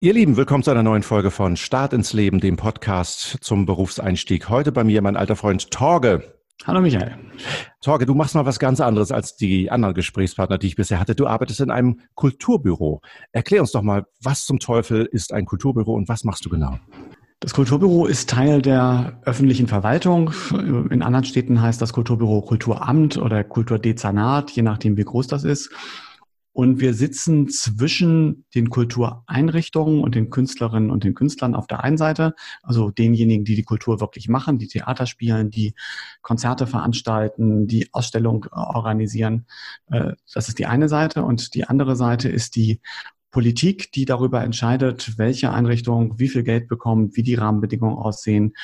Ihr Lieben, willkommen zu einer neuen Folge von Start ins Leben, dem Podcast zum Berufseinstieg. Heute bei mir mein alter Freund Torge. Hallo Michael. Torge, du machst mal was ganz anderes als die anderen Gesprächspartner, die ich bisher hatte. Du arbeitest in einem Kulturbüro. Erklär uns doch mal, was zum Teufel ist ein Kulturbüro und was machst du genau? Das Kulturbüro ist Teil der öffentlichen Verwaltung. In anderen Städten heißt das Kulturbüro Kulturamt oder Kulturdezernat, je nachdem, wie groß das ist. Und wir sitzen zwischen den Kultureinrichtungen und den Künstlerinnen und den Künstlern auf der einen Seite, also denjenigen, die die Kultur wirklich machen, die Theater spielen, die Konzerte veranstalten, die Ausstellung äh, organisieren. Äh, das ist die eine Seite. Und die andere Seite ist die Politik, die darüber entscheidet, welche Einrichtung wie viel Geld bekommt, wie die Rahmenbedingungen aussehen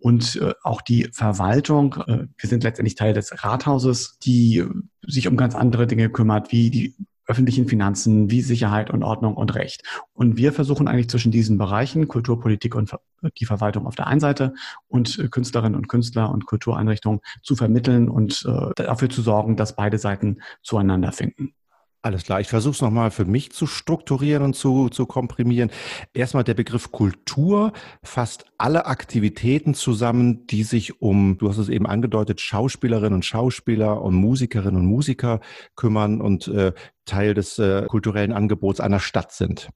und äh, auch die Verwaltung. Wir sind letztendlich Teil des Rathauses, die sich um ganz andere Dinge kümmert, wie die öffentlichen Finanzen wie Sicherheit und Ordnung und Recht. Und wir versuchen eigentlich zwischen diesen Bereichen, Kulturpolitik und die Verwaltung auf der einen Seite und äh, Künstlerinnen und Künstler und Kultureinrichtungen zu vermitteln und äh, dafür zu sorgen, dass beide Seiten zueinander finden. Alles klar. Ich versuche es nochmal für mich zu strukturieren und zu, zu komprimieren. Erstmal der Begriff Kultur fasst alle Aktivitäten zusammen, die sich um, du hast es eben angedeutet, Schauspielerinnen und Schauspieler und Musikerinnen und Musiker kümmern und äh, Teil des äh, kulturellen Angebots einer Stadt sind.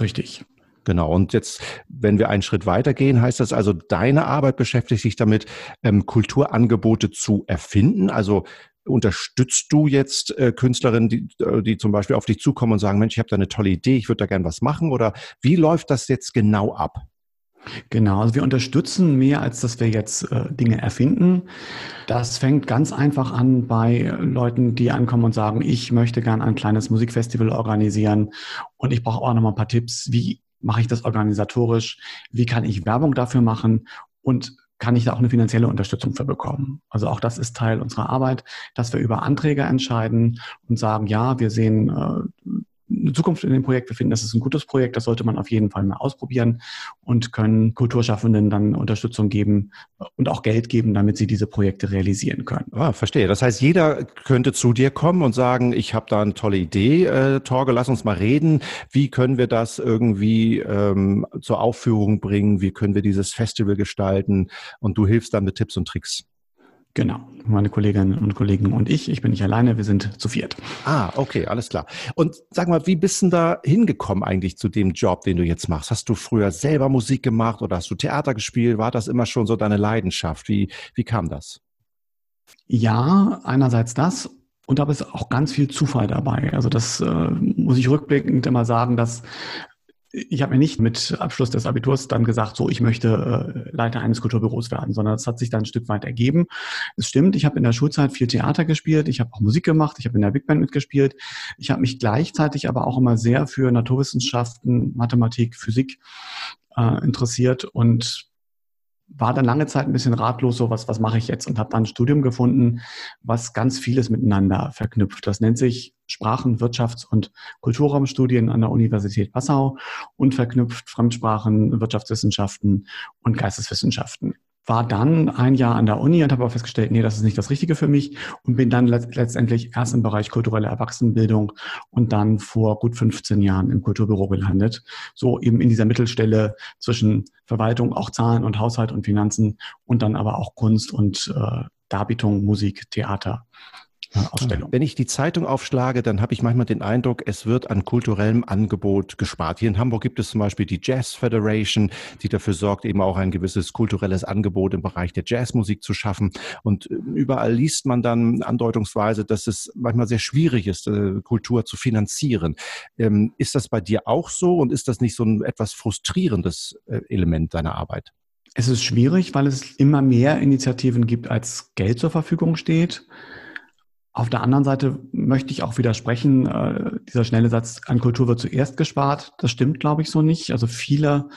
Richtig. Genau. Und jetzt, wenn wir einen Schritt weitergehen, heißt das also, deine Arbeit beschäftigt sich damit, ähm, Kulturangebote zu erfinden. Also Unterstützt du jetzt äh, Künstlerinnen, die, äh, die zum Beispiel auf dich zukommen und sagen, Mensch, ich habe da eine tolle Idee, ich würde da gern was machen? Oder wie läuft das jetzt genau ab? Genau, also wir unterstützen mehr, als dass wir jetzt äh, Dinge erfinden. Das fängt ganz einfach an bei Leuten, die ankommen und sagen, ich möchte gern ein kleines Musikfestival organisieren und ich brauche auch noch mal ein paar Tipps, wie mache ich das organisatorisch, wie kann ich Werbung dafür machen und kann ich da auch eine finanzielle Unterstützung für bekommen. Also auch das ist Teil unserer Arbeit, dass wir über Anträge entscheiden und sagen, ja, wir sehen äh, eine Zukunft in dem Projekt. Wir finden, das ist ein gutes Projekt, das sollte man auf jeden Fall mal ausprobieren und können Kulturschaffenden dann Unterstützung geben und auch Geld geben, damit sie diese Projekte realisieren können. Ah, verstehe. Das heißt, jeder könnte zu dir kommen und sagen, ich habe da eine tolle Idee, äh, Torge, lass uns mal reden. Wie können wir das irgendwie ähm, zur Aufführung bringen? Wie können wir dieses Festival gestalten? Und du hilfst dann mit Tipps und Tricks. Genau, meine Kolleginnen und Kollegen und ich. Ich bin nicht alleine, wir sind zu viert. Ah, okay, alles klar. Und sag mal, wie bist du da hingekommen eigentlich zu dem Job, den du jetzt machst? Hast du früher selber Musik gemacht oder hast du Theater gespielt? War das immer schon so deine Leidenschaft? Wie, wie kam das? Ja, einerseits das und aber ist auch ganz viel Zufall dabei. Also das äh, muss ich rückblickend immer sagen, dass ich habe mir nicht mit Abschluss des Abiturs dann gesagt, so ich möchte äh, Leiter eines Kulturbüros werden, sondern es hat sich dann ein Stück weit ergeben. Es stimmt, ich habe in der Schulzeit viel Theater gespielt, ich habe auch Musik gemacht, ich habe in der Big Band mitgespielt. Ich habe mich gleichzeitig aber auch immer sehr für Naturwissenschaften, Mathematik, Physik äh, interessiert und war dann lange Zeit ein bisschen ratlos, so was, was mache ich jetzt? Und habe dann ein Studium gefunden, was ganz vieles miteinander verknüpft. Das nennt sich Sprachen-, Wirtschafts- und Kulturraumstudien an der Universität Passau und verknüpft Fremdsprachen, Wirtschaftswissenschaften und Geisteswissenschaften war dann ein Jahr an der Uni und habe aber festgestellt, nee, das ist nicht das Richtige für mich und bin dann letztendlich erst im Bereich kulturelle Erwachsenenbildung und dann vor gut 15 Jahren im Kulturbüro gelandet. So eben in dieser Mittelstelle zwischen Verwaltung, auch Zahlen und Haushalt und Finanzen und dann aber auch Kunst und äh, Darbietung, Musik, Theater Ausstellung. Wenn ich die Zeitung aufschlage, dann habe ich manchmal den Eindruck, es wird an kulturellem Angebot gespart. Hier in Hamburg gibt es zum Beispiel die Jazz Federation, die dafür sorgt, eben auch ein gewisses kulturelles Angebot im Bereich der Jazzmusik zu schaffen. Und äh, überall liest man dann andeutungsweise, dass es manchmal sehr schwierig ist, äh, Kultur zu finanzieren. Ähm, ist das bei dir auch so und ist das nicht so ein etwas frustrierendes äh, Element deiner Arbeit? Es ist schwierig, weil es immer mehr Initiativen gibt, als Geld zur Verfügung steht. Auf der anderen Seite möchte ich auch widersprechen, äh, dieser schnelle Satz, an Kultur wird zuerst gespart. Das stimmt, glaube ich, so nicht. Also viele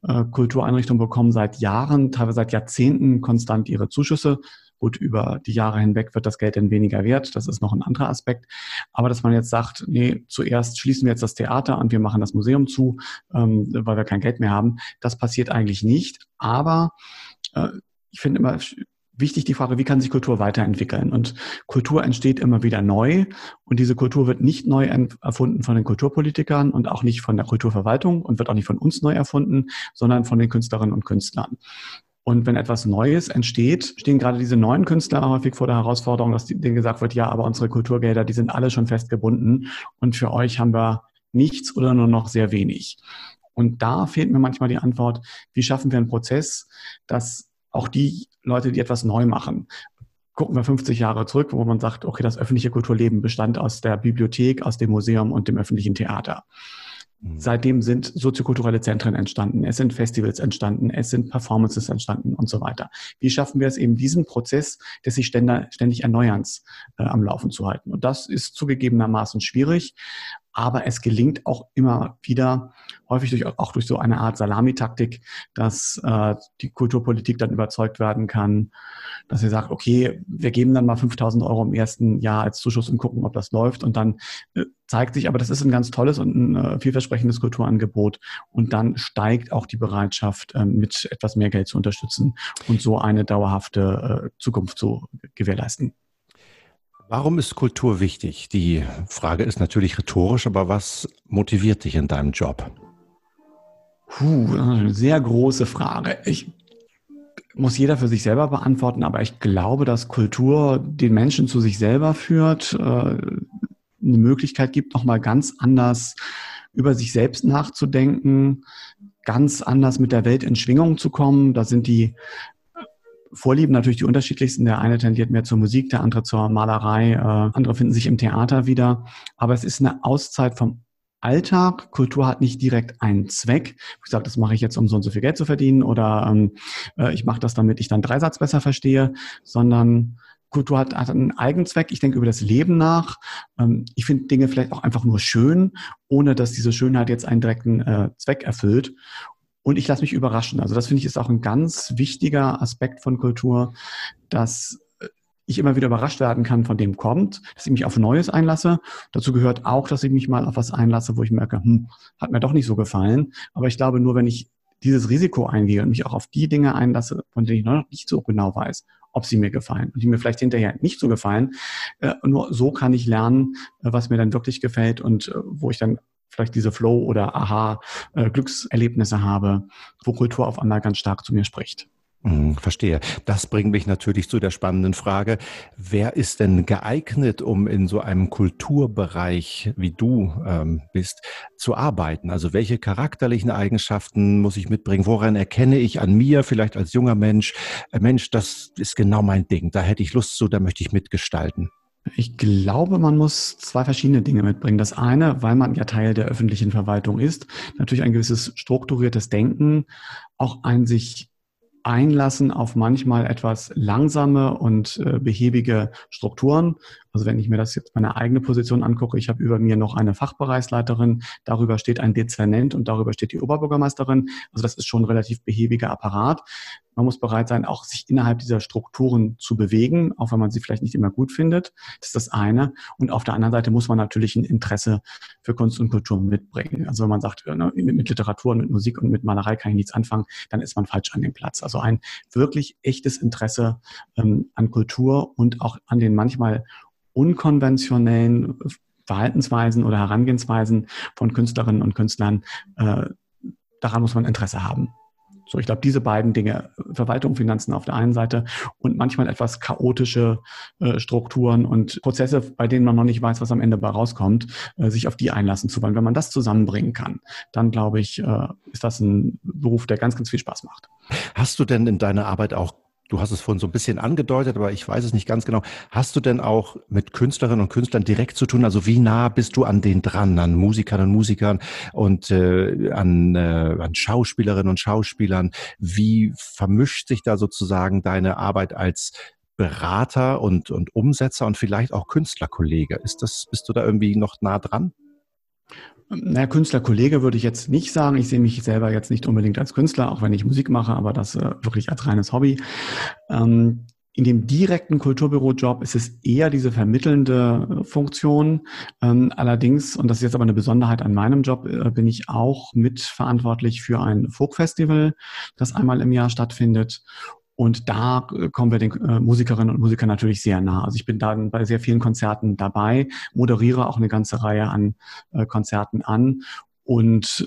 äh, Kultureinrichtungen bekommen seit Jahren, teilweise seit Jahrzehnten konstant ihre Zuschüsse. Gut, über die Jahre hinweg wird das Geld dann weniger wert. Das ist noch ein anderer Aspekt. Aber dass man jetzt sagt, nee, zuerst schließen wir jetzt das Theater und wir machen das Museum zu, ähm, weil wir kein Geld mehr haben, das passiert eigentlich nicht. Aber äh, ich finde immer wichtig die Frage, wie kann sich Kultur weiterentwickeln? Und Kultur entsteht immer wieder neu und diese Kultur wird nicht neu erfunden von den Kulturpolitikern und auch nicht von der Kulturverwaltung und wird auch nicht von uns neu erfunden, sondern von den Künstlerinnen und Künstlern. Und wenn etwas Neues entsteht, stehen gerade diese neuen Künstler häufig vor der Herausforderung, dass denen gesagt wird, ja, aber unsere Kulturgelder, die sind alle schon fest gebunden und für euch haben wir nichts oder nur noch sehr wenig. Und da fehlt mir manchmal die Antwort, wie schaffen wir einen Prozess, dass auch die Leute, die etwas neu machen, gucken wir 50 Jahre zurück, wo man sagt, okay, das öffentliche Kulturleben bestand aus der Bibliothek, aus dem Museum und dem öffentlichen Theater. Mhm. Seitdem sind soziokulturelle Zentren entstanden, es sind Festivals entstanden, es sind Performances entstanden und so weiter. Wie schaffen wir es eben, diesen Prozess des sich ständig Erneuerns äh, am Laufen zu halten? Und das ist zugegebenermaßen schwierig, aber es gelingt auch immer wieder, häufig durch, auch durch so eine Art Salamitaktik, dass äh, die Kulturpolitik dann überzeugt werden kann, dass sie sagt, okay, wir geben dann mal 5000 Euro im ersten Jahr als Zuschuss und gucken, ob das läuft. Und dann äh, zeigt sich, aber das ist ein ganz tolles und ein äh, vielversprechendes Kulturangebot. Und dann steigt auch die Bereitschaft, äh, mit etwas mehr Geld zu unterstützen und so eine dauerhafte äh, Zukunft zu gewährleisten. Warum ist Kultur wichtig? Die Frage ist natürlich rhetorisch, aber was motiviert dich in deinem Job? Puh, eine sehr große Frage. Ich muss jeder für sich selber beantworten, aber ich glaube, dass Kultur den Menschen zu sich selber führt, äh, eine Möglichkeit gibt, nochmal ganz anders über sich selbst nachzudenken, ganz anders mit der Welt in Schwingung zu kommen. Da sind die Vorlieben natürlich die unterschiedlichsten. Der eine tendiert mehr zur Musik, der andere zur Malerei, äh, andere finden sich im Theater wieder. Aber es ist eine Auszeit vom Alltag. Kultur hat nicht direkt einen Zweck. Ich sage, das mache ich jetzt, um so und so viel Geld zu verdienen oder ähm, äh, ich mache das, damit ich dann Dreisatz besser verstehe, sondern Kultur hat, hat einen Eigenzweck. Ich denke über das Leben nach. Ähm, ich finde Dinge vielleicht auch einfach nur schön, ohne dass diese Schönheit jetzt einen direkten äh, Zweck erfüllt. Und ich lasse mich überraschen. Also das finde ich ist auch ein ganz wichtiger Aspekt von Kultur, dass äh, ich immer wieder überrascht werden kann, von dem kommt, dass ich mich auf Neues einlasse. Dazu gehört auch, dass ich mich mal auf was einlasse, wo ich merke, hm, hat mir doch nicht so gefallen. Aber ich glaube, nur wenn ich dieses Risiko eingehe und mich auch auf die Dinge einlasse, von denen ich noch nicht so genau weiß, ob sie mir gefallen und die mir vielleicht hinterher nicht so gefallen, äh, nur so kann ich lernen, äh, was mir dann wirklich gefällt und wo ich dann vielleicht diese Flow- oder Aha-Glückserlebnisse äh, habe, wo Kultur auf einmal ganz stark zu mir spricht. Hm, verstehe. Das bringt mich natürlich zu der spannenden Frage, wer ist denn geeignet, um in so einem Kulturbereich, wie du ähm, bist, zu arbeiten? Also welche charakterlichen Eigenschaften muss ich mitbringen? Woran erkenne ich an mir, vielleicht als junger Mensch, äh, Mensch, das ist genau mein Ding, da hätte ich Lust zu, da möchte ich mitgestalten? Ich glaube, man muss zwei verschiedene Dinge mitbringen. Das eine, weil man ja Teil der öffentlichen Verwaltung ist, natürlich ein gewisses strukturiertes Denken, auch ein sich einlassen auf manchmal etwas langsame und äh, behäbige Strukturen. Also wenn ich mir das jetzt meine eigene Position angucke, ich habe über mir noch eine Fachbereichsleiterin, darüber steht ein Dezernent und darüber steht die Oberbürgermeisterin. Also das ist schon ein relativ behäbiger Apparat. Man muss bereit sein, auch sich innerhalb dieser Strukturen zu bewegen, auch wenn man sie vielleicht nicht immer gut findet. Das ist das eine. Und auf der anderen Seite muss man natürlich ein Interesse für Kunst und Kultur mitbringen. Also wenn man sagt, ne, mit Literatur, mit Musik und mit Malerei kann ich nichts anfangen, dann ist man falsch an dem Platz. Also ein wirklich echtes Interesse ähm, an Kultur und auch an den manchmal unkonventionellen Verhaltensweisen oder Herangehensweisen von Künstlerinnen und Künstlern, äh, daran muss man Interesse haben. So, ich glaube, diese beiden Dinge, Verwaltung, Finanzen auf der einen Seite und manchmal etwas chaotische äh, Strukturen und Prozesse, bei denen man noch nicht weiß, was am Ende bei rauskommt, äh, sich auf die einlassen zu wollen. Wenn man das zusammenbringen kann, dann glaube ich, äh, ist das ein Beruf, der ganz, ganz viel Spaß macht. Hast du denn in deiner Arbeit auch Du hast es vorhin so ein bisschen angedeutet, aber ich weiß es nicht ganz genau. Hast du denn auch mit Künstlerinnen und Künstlern direkt zu tun? Also wie nah bist du an denen dran, an Musikern und Musikern und äh, an, äh, an Schauspielerinnen und Schauspielern? Wie vermischt sich da sozusagen deine Arbeit als Berater und, und Umsetzer und vielleicht auch Künstlerkollege? Ist das, bist du da irgendwie noch nah dran? Naja, Künstlerkollege würde ich jetzt nicht sagen. Ich sehe mich selber jetzt nicht unbedingt als Künstler, auch wenn ich Musik mache, aber das äh, wirklich als reines Hobby. Ähm, in dem direkten Kulturbürojob ist es eher diese vermittelnde äh, Funktion. Ähm, allerdings, und das ist jetzt aber eine Besonderheit an meinem Job, äh, bin ich auch mitverantwortlich für ein Folkfestival, das einmal im Jahr stattfindet. Und da äh, kommen wir den äh, Musikerinnen und Musikern natürlich sehr nah. Also ich bin da bei sehr vielen Konzerten dabei, moderiere auch eine ganze Reihe an äh, Konzerten an und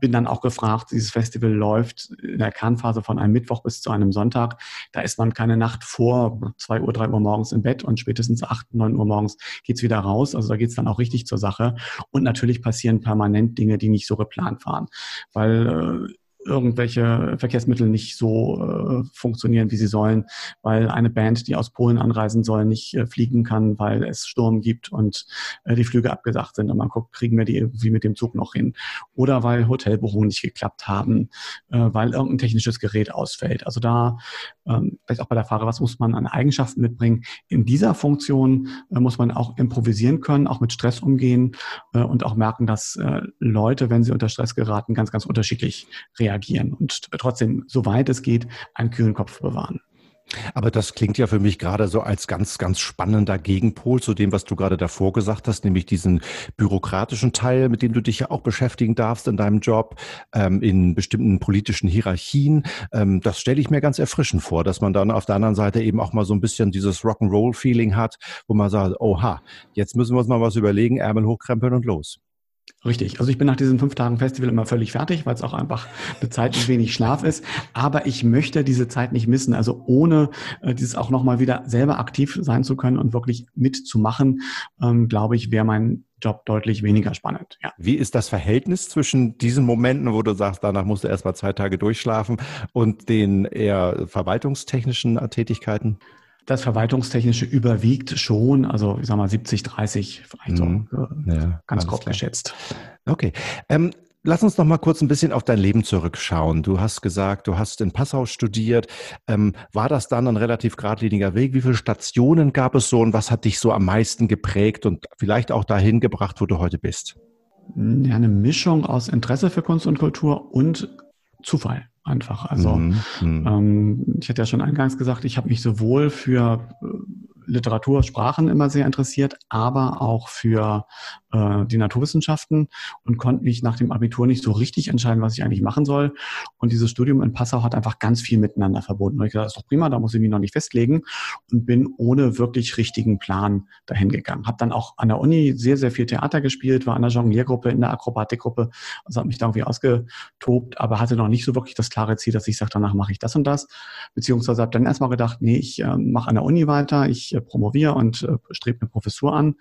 bin dann auch gefragt, dieses Festival läuft in der Kernphase von einem Mittwoch bis zu einem Sonntag. Da ist man keine Nacht vor zwei Uhr, drei Uhr morgens im Bett und spätestens acht, neun Uhr morgens geht's wieder raus. Also da geht's dann auch richtig zur Sache. Und natürlich passieren permanent Dinge, die nicht so geplant waren. Weil äh, irgendwelche Verkehrsmittel nicht so äh, funktionieren, wie sie sollen, weil eine Band, die aus Polen anreisen soll, nicht äh, fliegen kann, weil es Sturm gibt und äh, die Flüge abgesagt sind und man guckt, kriegen wir die irgendwie mit dem Zug noch hin. Oder weil Hotelbuchungen nicht geklappt haben, äh, weil irgendein technisches Gerät ausfällt. Also da, ähm, vielleicht auch bei der Frage, was muss man an Eigenschaften mitbringen? In dieser Funktion äh, muss man auch improvisieren können, auch mit Stress umgehen äh, und auch merken, dass Leute, wenn sie unter Stress geraten, ganz, ganz unterschiedlich reagieren reagieren und trotzdem, soweit es geht, einen kühlen Kopf bewahren. Aber das klingt ja für mich gerade so als ganz, ganz spannender Gegenpol zu dem, was du gerade davor gesagt hast, nämlich diesen bürokratischen Teil, mit dem du dich ja auch beschäftigen darfst in deinem Job, ähm, in bestimmten politischen Hierarchien. Ähm, das stelle ich mir ganz erfrischend vor, dass man dann auf der anderen Seite eben auch mal so ein bisschen dieses Rock'n'Roll-Feeling hat, wo man sagt, oha, jetzt müssen wir uns mal was überlegen, Ärmel hochkrempeln und los. Richtig. Also ich bin nach diesen fünf Tagen Festival immer völlig fertig, weil es auch einfach eine Zeit mit wenig Schlaf ist. Aber ich möchte diese Zeit nicht missen. Also ohne äh, dieses auch nochmal wieder selber aktiv sein zu können und wirklich mitzumachen, ähm, glaube ich, wäre mein Job deutlich weniger spannend. Ja. Wie ist das Verhältnis zwischen diesen Momenten, wo du sagst, danach musst du erst mal zwei Tage durchschlafen und den eher verwaltungstechnischen Tätigkeiten? Das Verwaltungstechnische überwiegt schon, also ich sag mal 70, 30, vielleicht so mhm. äh, ja, ganz grob klar. geschätzt. Okay. Ähm, Lass uns noch mal kurz ein bisschen auf dein Leben zurückschauen. Du hast gesagt, du hast in Passau studiert. Ähm, war das dann ein relativ geradliniger Weg? Wie viele Stationen gab es so und was hat dich so am meisten geprägt und vielleicht auch dahin gebracht, wo du heute bist? Ja, eine Mischung aus Interesse für Kunst und Kultur und Zufall einfach. Also mhm. mhm. ähm, ich hatte ja schon eingangs gesagt, ich habe mich sowohl für äh, Literatur, Sprachen immer sehr interessiert, aber auch für äh, die Naturwissenschaften und konnte mich nach dem Abitur nicht so richtig entscheiden, was ich eigentlich machen soll. Und dieses Studium in Passau hat einfach ganz viel miteinander verbunden. Und ich dachte, das ist doch prima, da muss ich mich noch nicht festlegen und bin ohne wirklich richtigen Plan dahin gegangen. Habe dann auch an der Uni sehr, sehr viel Theater gespielt, war an der Jongliergruppe, in der Akrobatikgruppe, also habe mich da irgendwie ausgetobt, aber hatte noch nicht so wirklich das klare Ziel, dass ich sage, danach mache ich das und das. Beziehungsweise habe dann erstmal gedacht, nee, ich äh, mache an der Uni weiter, ich äh, promoviere und äh, strebe eine Professur an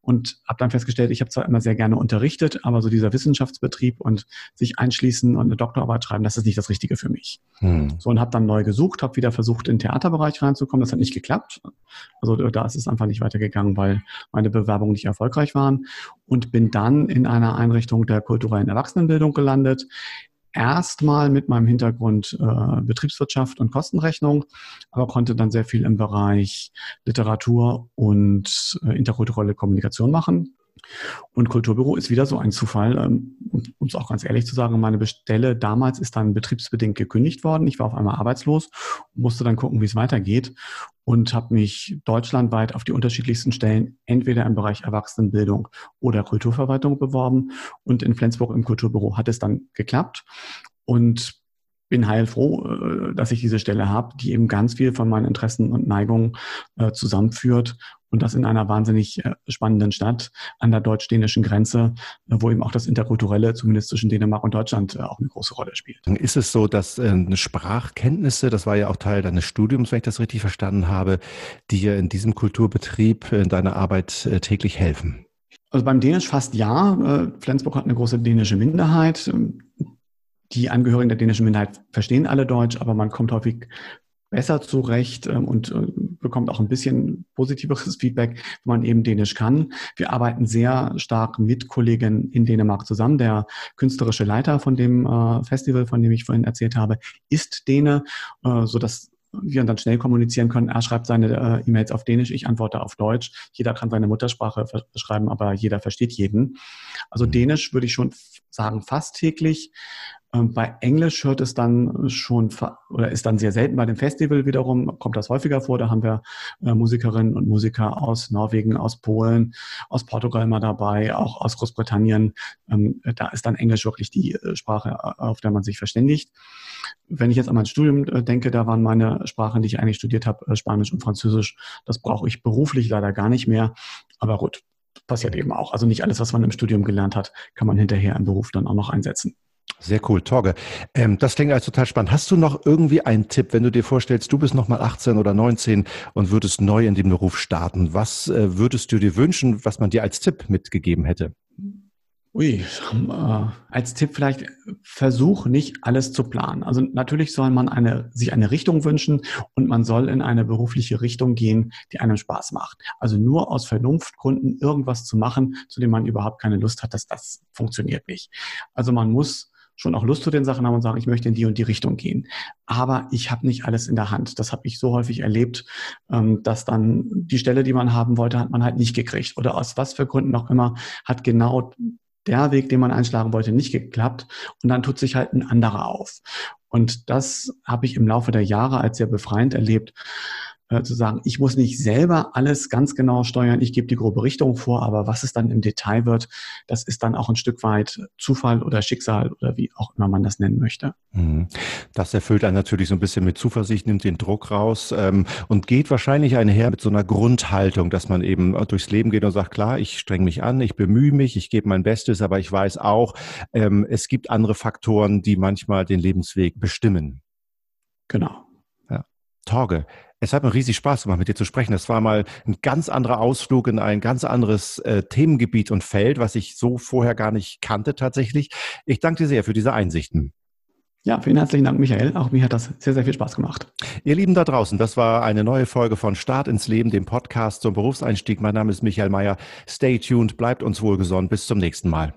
und habe dann festgestellt, ich habe zwar immer sehr gerne unterrichtet, aber so dieser Wissenschaftsbetrieb und sich einschließen und eine Doktorarbeit schreiben, das ist nicht das Richtige für mich. Hm. So und habe dann neu gesucht, habe wieder versucht, in den Theaterbereich reinzukommen. Das hat nicht geklappt. Also da ist es einfach nicht weitergegangen, weil meine Bewerbungen nicht erfolgreich waren und bin dann in einer Einrichtung der kulturellen Erwachsenenbildung gelandet, erstmal mit meinem Hintergrund äh, Betriebswirtschaft und Kostenrechnung, aber konnte dann sehr viel im Bereich Literatur und äh, interkulturelle Kommunikation machen. Und Kulturbüro ist wieder so ein Zufall, ähm, um es auch ganz ehrlich zu sagen, meine Stelle damals ist dann betriebsbedingt gekündigt worden. Ich war auf einmal arbeitslos, musste dann gucken, wie es weitergeht und habe mich deutschlandweit auf die unterschiedlichsten Stellen entweder im Bereich Erwachsenenbildung oder Kulturverwaltung beworben. Und in Flensburg im Kulturbüro hat es dann geklappt. Und bin heilfroh, äh, dass ich diese Stelle habe, die eben ganz viel von meinen Interessen und Neigungen äh, zusammenführt und das in einer wahnsinnig äh, spannenden Stadt an der deutsch-dänischen Grenze, wo eben auch das Interkulturelle, zumindest zwischen Dänemark und Deutschland, auch eine große Rolle spielt. Ist es so, dass Sprachkenntnisse, das war ja auch Teil deines Studiums, wenn ich das richtig verstanden habe, dir in diesem Kulturbetrieb in deiner Arbeit täglich helfen? Also beim Dänisch fast ja. Flensburg hat eine große dänische Minderheit. Die Angehörigen der dänischen Minderheit verstehen alle Deutsch, aber man kommt häufig besser zurecht ähm, und äh, bekommt auch ein bisschen positiveres Feedback, wenn man eben Dänisch kann. Wir arbeiten sehr stark mit Kollegen in Dänemark zusammen. Der künstlerische Leiter von dem äh, Festival, von dem ich vorhin erzählt habe, ist Däne, äh, so dass wir dann schnell kommunizieren können. Er schreibt seine E-Mails auf Dänisch, ich antworte auf Deutsch. Jeder kann seine Muttersprache beschreiben, aber jeder versteht jeden. Also mhm. Dänisch würde ich schon sagen fast täglich. Ähm, bei Englisch hört es dann schon oder ist dann sehr selten bei dem Festival wiederum, kommt das häufiger vor. Da haben wir äh, Musikerinnen und Musiker aus Norwegen, aus Polen, aus Portugal mal dabei, auch aus Großbritannien. Ähm, da ist dann Englisch wirklich die äh, Sprache, auf der man sich verständigt. Wenn ich jetzt an mein Studium äh, denke, da waren meine Sprachen, die ich eigentlich studiert habe, Spanisch und Französisch. Das brauche ich beruflich leider gar nicht mehr. Aber gut, passiert eben auch. Also nicht alles, was man im Studium gelernt hat, kann man hinterher im Beruf dann auch noch einsetzen. Sehr cool, Torge. Ähm, das klingt als total spannend. Hast du noch irgendwie einen Tipp, wenn du dir vorstellst, du bist noch mal 18 oder 19 und würdest neu in dem Beruf starten? Was äh, würdest du dir wünschen, was man dir als Tipp mitgegeben hätte? Ui, äh, als Tipp vielleicht, versuch nicht alles zu planen. Also natürlich soll man eine, sich eine Richtung wünschen und man soll in eine berufliche Richtung gehen, die einem Spaß macht. Also nur aus Vernunftgründen irgendwas zu machen, zu dem man überhaupt keine Lust hat, dass das funktioniert nicht. Also man muss schon auch Lust zu den Sachen haben und sagen, ich möchte in die und die Richtung gehen. Aber ich habe nicht alles in der Hand. Das habe ich so häufig erlebt, ähm, dass dann die Stelle, die man haben wollte, hat man halt nicht gekriegt. Oder aus was für Gründen auch immer, hat genau der Weg, den man einschlagen wollte, nicht geklappt. Und dann tut sich halt ein anderer auf. Und das habe ich im Laufe der Jahre als sehr befreiend erlebt, äh, zu sagen, ich muss nicht selber alles ganz genau steuern, ich gebe die grobe Richtung vor, aber was es dann im Detail wird, das ist dann auch ein Stück weit Zufall oder Schicksal oder wie auch immer man das nennen möchte. Mhm. Das erfüllt einen natürlich so ein bisschen mit Zuversicht, nimmt den Druck raus ähm, und geht wahrscheinlich einher mit so einer Grundhaltung, dass man eben durchs Leben geht und sagt, klar, ich streng mich an, ich bemühe mich, ich gebe mein Bestes, aber ich weiß auch, ähm, es gibt andere Faktoren, die manchmal den Lebensweg bestimmen. Genau. Ja. Torge, es hat mir riesig Spaß gemacht, mit dir zu sprechen. Das war mal ein ganz anderer Ausflug in ein ganz anderes äh, Themengebiet und Feld, was ich so vorher gar nicht kannte tatsächlich. Ich danke dir sehr für diese Einsichten. Ja, vielen herzlichen Dank, Michael. Auch mir hat das sehr, sehr viel Spaß gemacht. Ihr Lieben da draußen, das war eine neue Folge von Start ins Leben, dem Podcast zum Berufseinstieg. Mein Name ist Michael Mayer. Stay tuned, bleibt uns wohlgesonnen. Bis zum nächsten Mal.